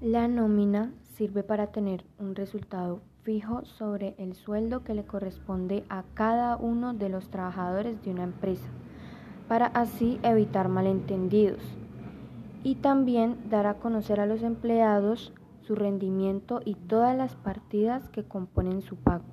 La nómina sirve para tener un resultado fijo sobre el sueldo que le corresponde a cada uno de los trabajadores de una empresa, para así evitar malentendidos y también dar a conocer a los empleados su rendimiento y todas las partidas que componen su pago.